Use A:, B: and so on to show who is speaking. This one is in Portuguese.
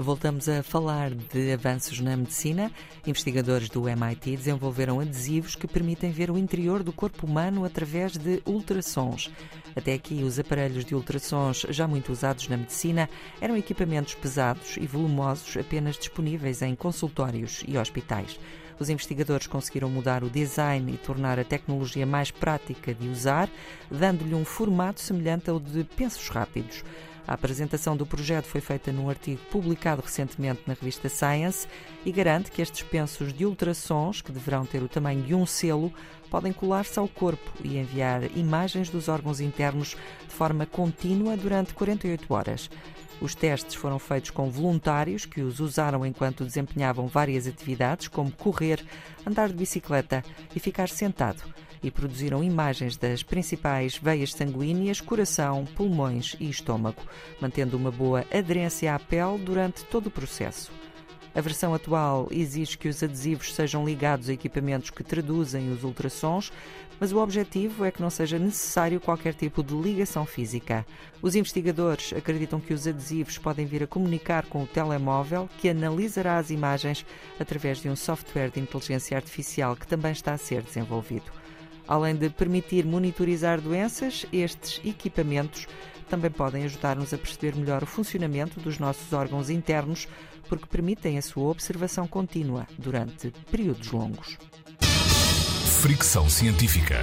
A: Voltamos a falar de avanços na medicina. Investigadores do MIT desenvolveram adesivos que permitem ver o interior do corpo humano através de ultrassons. Até aqui, os aparelhos de ultrassons, já muito usados na medicina, eram equipamentos pesados e volumosos apenas disponíveis em consultórios e hospitais. Os investigadores conseguiram mudar o design e tornar a tecnologia mais prática de usar, dando-lhe um formato semelhante ao de pensos rápidos. A apresentação do projeto foi feita num artigo publicado recentemente na revista Science e garante que estes pensos de ultrassons, que deverão ter o tamanho de um selo, podem colar-se ao corpo e enviar imagens dos órgãos internos de forma contínua durante 48 horas. Os testes foram feitos com voluntários que os usaram enquanto desempenhavam várias atividades, como correr, andar de bicicleta e ficar sentado, e produziram imagens das principais veias sanguíneas, coração, pulmões e estômago, mantendo uma boa aderência à pele durante todo o processo. A versão atual exige que os adesivos sejam ligados a equipamentos que traduzem os ultrassons, mas o objetivo é que não seja necessário qualquer tipo de ligação física. Os investigadores acreditam que os adesivos podem vir a comunicar com o telemóvel, que analisará as imagens através de um software de inteligência artificial que também está a ser desenvolvido. Além de permitir monitorizar doenças, estes equipamentos também podem ajudar-nos a perceber melhor o funcionamento dos nossos órgãos internos, porque permitem a sua observação contínua durante períodos longos.
B: Fricção científica.